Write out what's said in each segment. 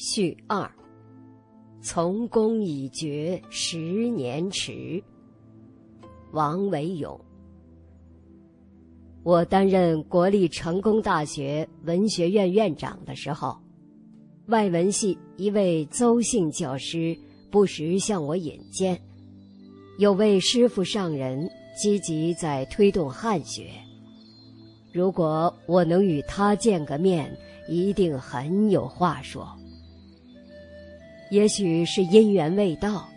序二。从公已决，十年迟。王维勇。我担任国立成功大学文学院院长的时候，外文系一位邹姓教师不时向我引荐，有位师傅上人积极在推动汉学。如果我能与他见个面，一定很有话说。也许是因缘未到，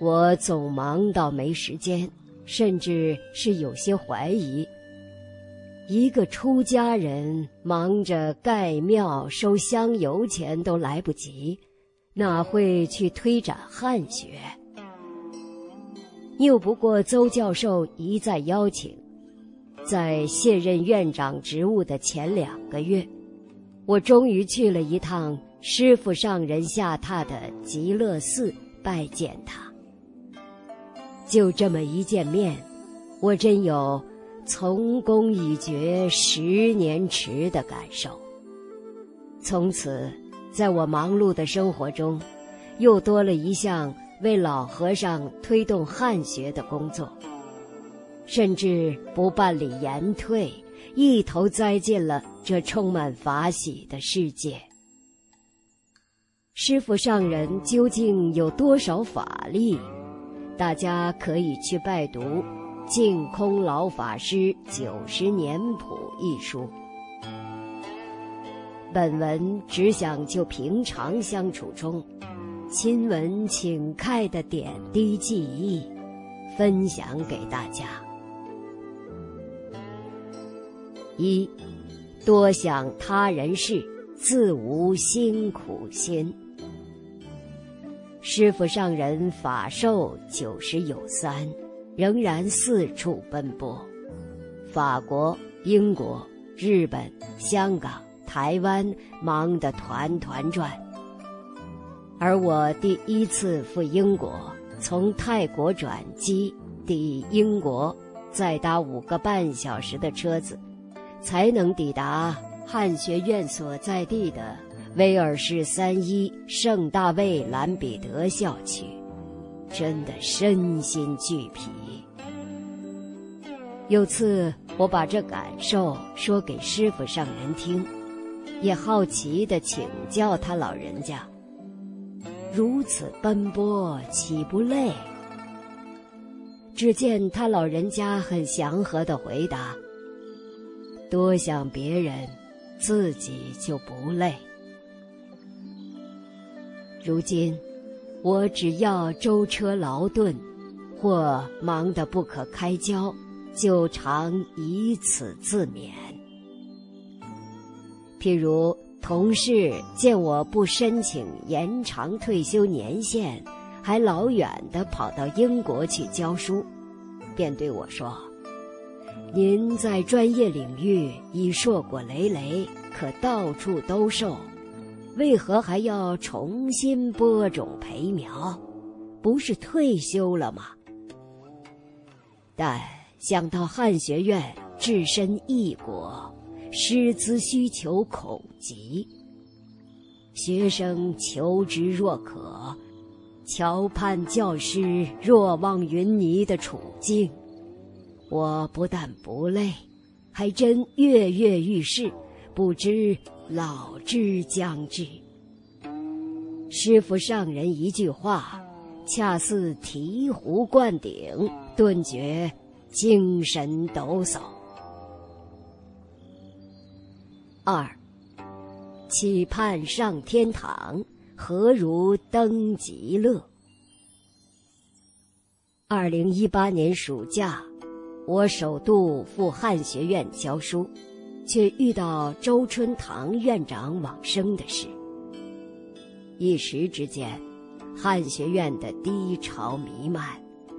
我总忙到没时间，甚至是有些怀疑。一个出家人忙着盖庙、收香油钱都来不及，哪会去推展汉学？拗不过邹教授一再邀请，在卸任院长职务的前两个月，我终于去了一趟。师傅上人下榻的极乐寺拜见他，就这么一见面，我真有从公已决十年迟的感受。从此，在我忙碌的生活中，又多了一项为老和尚推动汉学的工作，甚至不办理延退，一头栽进了这充满法喜的世界。师傅上人究竟有多少法力？大家可以去拜读《净空老法师九十年谱》一书。本文只想就平常相处中亲闻请看的点滴记忆，分享给大家。一，多想他人事，自无辛苦心。师傅上人法寿九十有三，仍然四处奔波，法国、英国、日本、香港、台湾忙得团团转。而我第一次赴英国，从泰国转机抵英国，再搭五个半小时的车子，才能抵达汉学院所在地的。威尔士三一圣大卫兰彼得校区，真的身心俱疲。有次我把这感受说给师傅上人听，也好奇地请教他老人家：如此奔波岂不累？只见他老人家很祥和地回答：多想别人，自己就不累。如今，我只要舟车劳顿，或忙得不可开交，就常以此自勉。譬如同事见我不申请延长退休年限，还老远的跑到英国去教书，便对我说：“您在专业领域已硕果累累，可到处兜售。”为何还要重新播种培苗？不是退休了吗？但想到汉学院置身异国，师资需求恐急，学生求职若渴，桥畔教师若望云霓的处境，我不但不累，还真跃跃欲试，不知。老之将至，师傅上人一句话，恰似醍醐灌顶，顿觉精神抖擞。二，期盼上天堂，何如登极乐？二零一八年暑假，我首度赴汉学院教书。却遇到周春堂院长往生的事，一时之间，汉学院的低潮弥漫，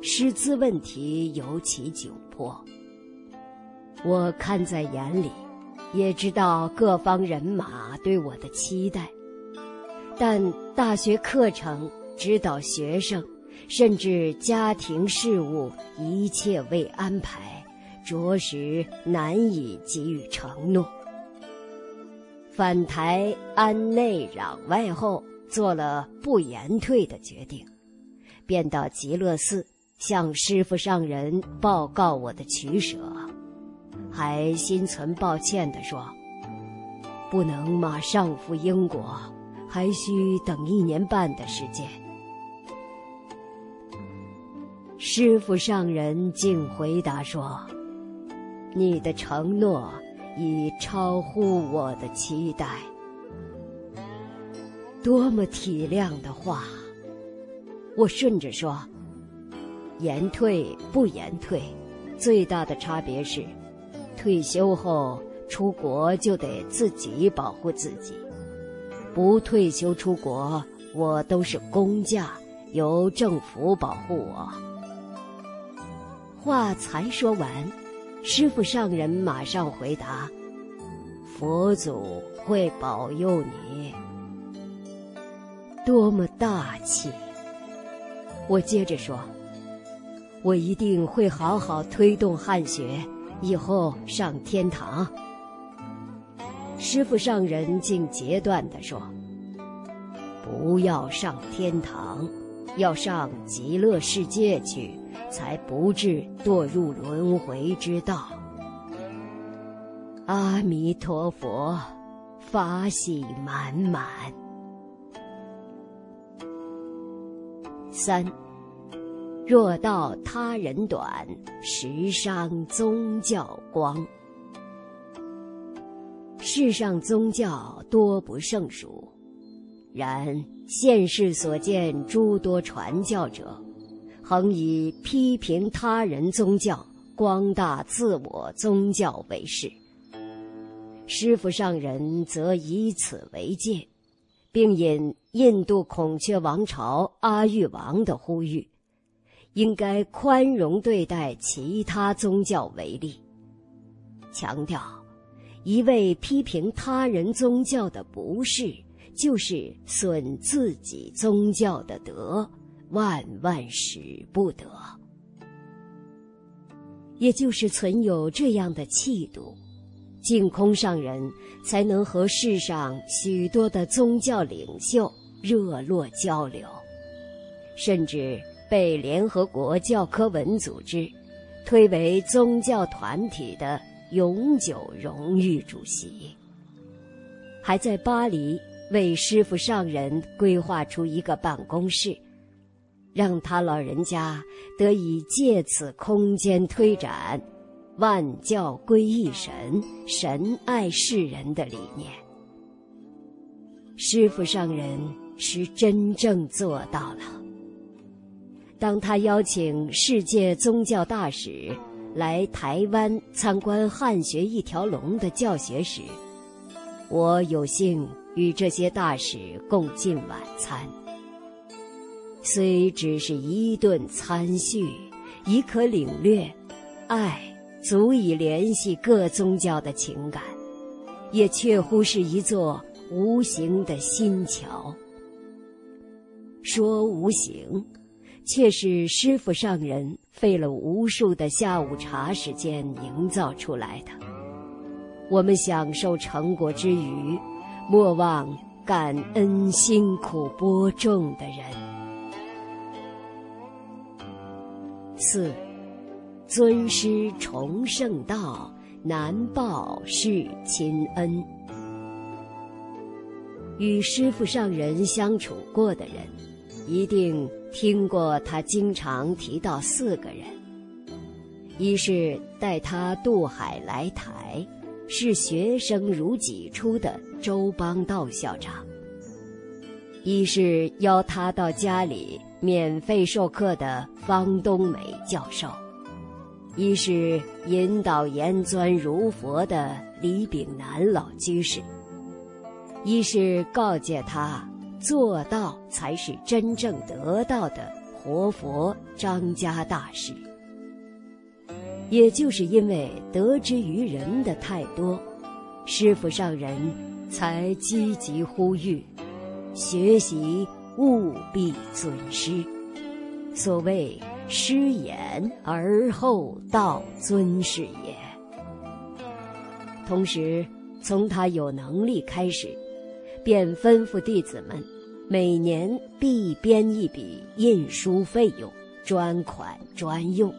师资问题尤其窘迫。我看在眼里，也知道各方人马对我的期待，但大学课程、指导学生，甚至家庭事务，一切未安排。着实难以给予承诺。返台安内攘外后，做了不言退的决定，便到极乐寺向师傅上人报告我的取舍，还心存抱歉地说：“不能马上赴英国，还需等一年半的时间。”师傅上人竟回答说：“你的承诺已超乎我的期待。”多么体谅的话！我顺着说：“延退不延退，最大的差别是，退休后出国就得自己保护自己；不退休出国，我都是公假，由政府保护我。”话才说完，师傅上人马上回答：“佛祖会保佑你。”多么大气！我接着说：“我一定会好好推动汉学，以后上天堂。”师傅上人竟截断地说：“不要上天堂，要上极乐世界去。”才不至堕入轮回之道。阿弥陀佛，法喜满满。三，若道他人短，实伤宗教光。世上宗教多不胜数，然现世所见诸多传教者。恒以批评他人宗教、光大自我宗教为事。师傅上人则以此为戒，并引印度孔雀王朝阿育王的呼吁，应该宽容对待其他宗教为例，强调一味批评他人宗教的不是，就是损自己宗教的德。万万使不得，也就是存有这样的气度，净空上人才能和世上许多的宗教领袖热络交流，甚至被联合国教科文组织推为宗教团体的永久荣誉主席，还在巴黎为师傅上人规划出一个办公室。让他老人家得以借此空间推展“万教归一神，神爱世人”的理念。师傅上人是真正做到了。当他邀请世界宗教大使来台湾参观汉学一条龙的教学时，我有幸与这些大使共进晚餐。虽只是一顿餐叙，已可领略，爱足以联系各宗教的情感，也确乎是一座无形的心桥。说无形，却是师傅上人费了无数的下午茶时间营造出来的。我们享受成果之余，莫忘感恩辛苦播种的人。四，尊师崇圣道，难报是亲恩。与师傅上人相处过的人，一定听过他经常提到四个人：一是带他渡海来台，是学生如己出的周邦道校长；一是邀他到家里。免费授课的方东美教授，一是引导严钻如佛的李炳南老居士，一是告诫他做到才是真正得到的活佛张家大师。也就是因为得之于人的太多，师傅上人才积极呼吁学习。务必尊师，所谓师言而后道尊是也。同时，从他有能力开始，便吩咐弟子们每年必编一笔印书费用，专款专用。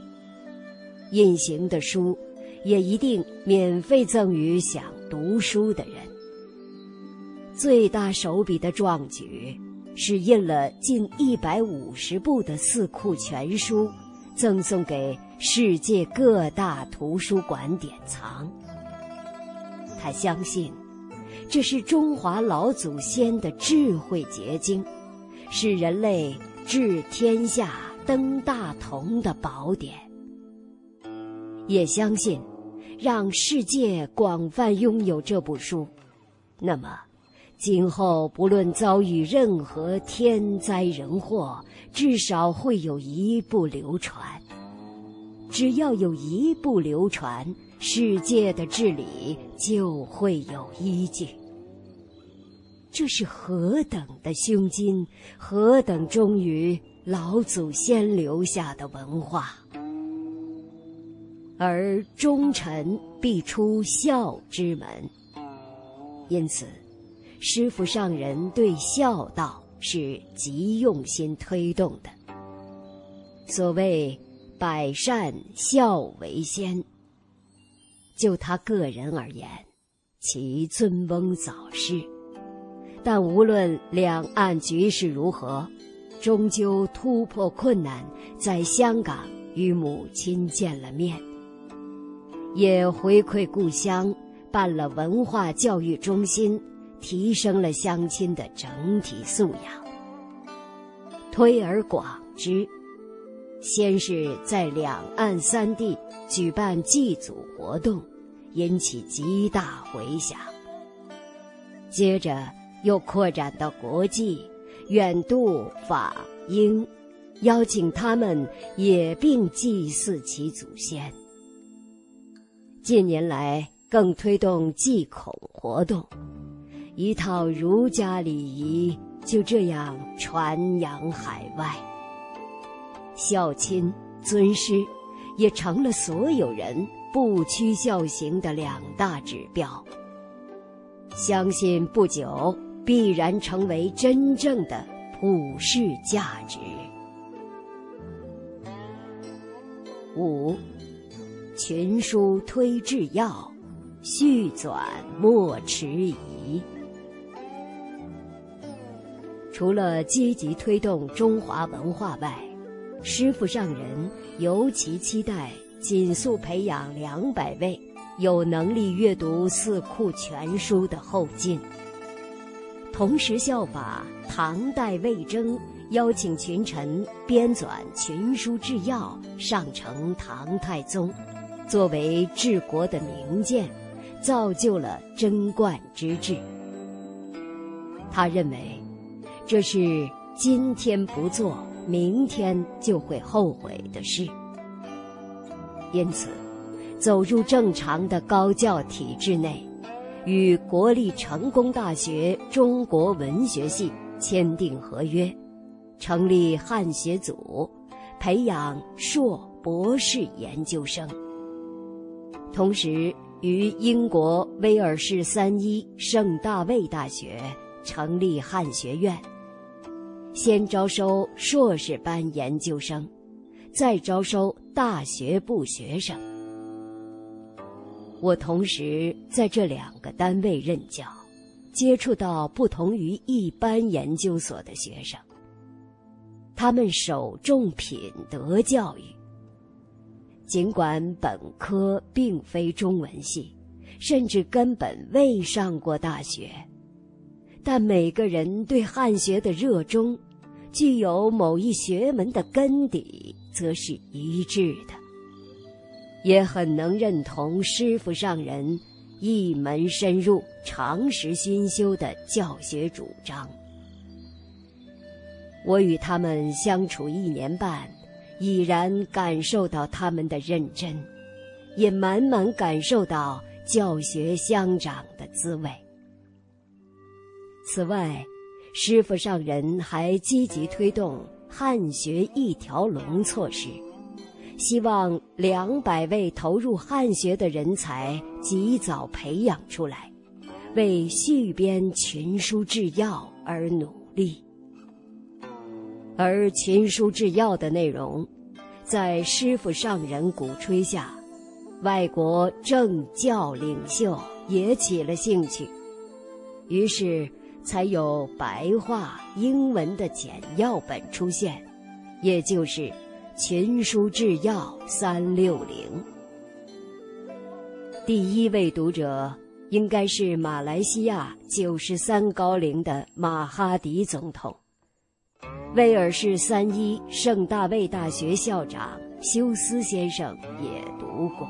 印行的书，也一定免费赠予想读书的人。最大手笔的壮举，是印了近一百五十部的四库全书，赠送给世界各大图书馆典藏。他相信，这是中华老祖先的智慧结晶，是人类治天下登大同的宝典。也相信，让世界广泛拥有这部书，那么，今后不论遭遇任何天灾人祸，至少会有一部流传。只要有一部流传，世界的治理就会有依据。这是何等的胸襟，何等忠于老祖先留下的文化。而忠臣必出孝之门，因此，师傅上人对孝道是极用心推动的。所谓“百善孝为先”，就他个人而言，其尊翁早逝，但无论两岸局势如何，终究突破困难，在香港与母亲见了面。也回馈故乡，办了文化教育中心，提升了乡亲的整体素养。推而广之，先是在两岸三地举办祭祖活动，引起极大回响。接着又扩展到国际，远渡法英，邀请他们也并祭祀其祖先。近年来更推动祭孔活动，一套儒家礼仪就这样传扬海外。孝亲尊师，也成了所有人不屈孝行的两大指标。相信不久必然成为真正的普世价值。五。群书推制要，续纂莫迟疑。除了积极推动中华文化外，师傅上人尤其期待紧速培养两百位有能力阅读四库全书的后进，同时效法唐代魏征，邀请群臣编纂群书治要，上承唐太宗。作为治国的名鉴，造就了贞观之治。他认为，这是今天不做，明天就会后悔的事。因此，走入正常的高教体制内，与国立成功大学中国文学系签订合约，成立汉学组，培养硕博士研究生。同时，于英国威尔士三一圣大卫大学成立汉学院，先招收硕士班研究生，再招收大学部学生。我同时在这两个单位任教，接触到不同于一般研究所的学生，他们首重品德教育。尽管本科并非中文系，甚至根本未上过大学，但每个人对汉学的热衷，具有某一学门的根底，则是一致的，也很能认同师傅上人一门深入、长时熏修的教学主张。我与他们相处一年半。已然感受到他们的认真，也满满感受到教学相长的滋味。此外，师傅上人还积极推动汉学一条龙措施，希望两百位投入汉学的人才及早培养出来，为续编群书制药而努力。而群书制药的内容，在师傅上人鼓吹下，外国政教领袖也起了兴趣，于是才有白话英文的简要本出现，也就是《群书治要三六零》。第一位读者应该是马来西亚九十三高龄的马哈迪总统。威尔士三一圣大卫大学校长休斯先生也读过。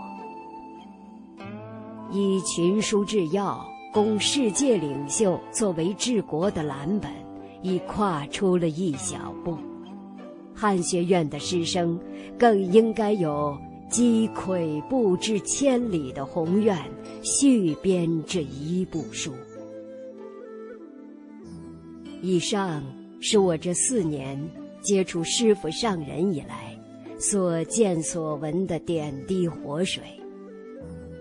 以群书治要供世界领袖作为治国的蓝本，已跨出了一小步。汉学院的师生更应该有击溃步至千里的宏愿，续编这一部书。以上。是我这四年接触师傅上人以来所见所闻的点滴活水，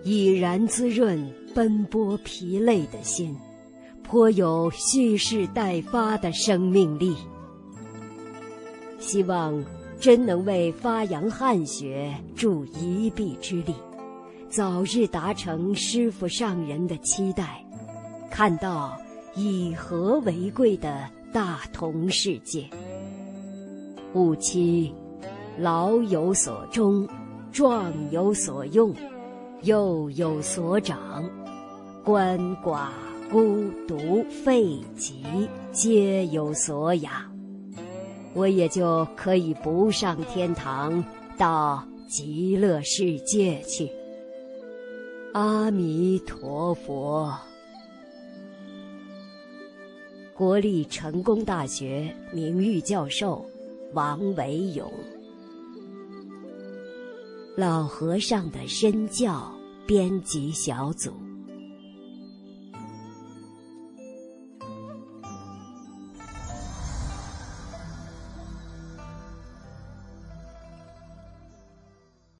已然滋润奔波疲累的心，颇有蓄势待发的生命力。希望真能为发扬汉学助一臂之力，早日达成师傅上人的期待，看到以和为贵的。大同世界，吾妻老有所终，壮有所用，幼有所长，鳏寡孤独废疾皆有所养，我也就可以不上天堂，到极乐世界去。阿弥陀佛。国立成功大学名誉教授王维勇，老和尚的身教编辑小组。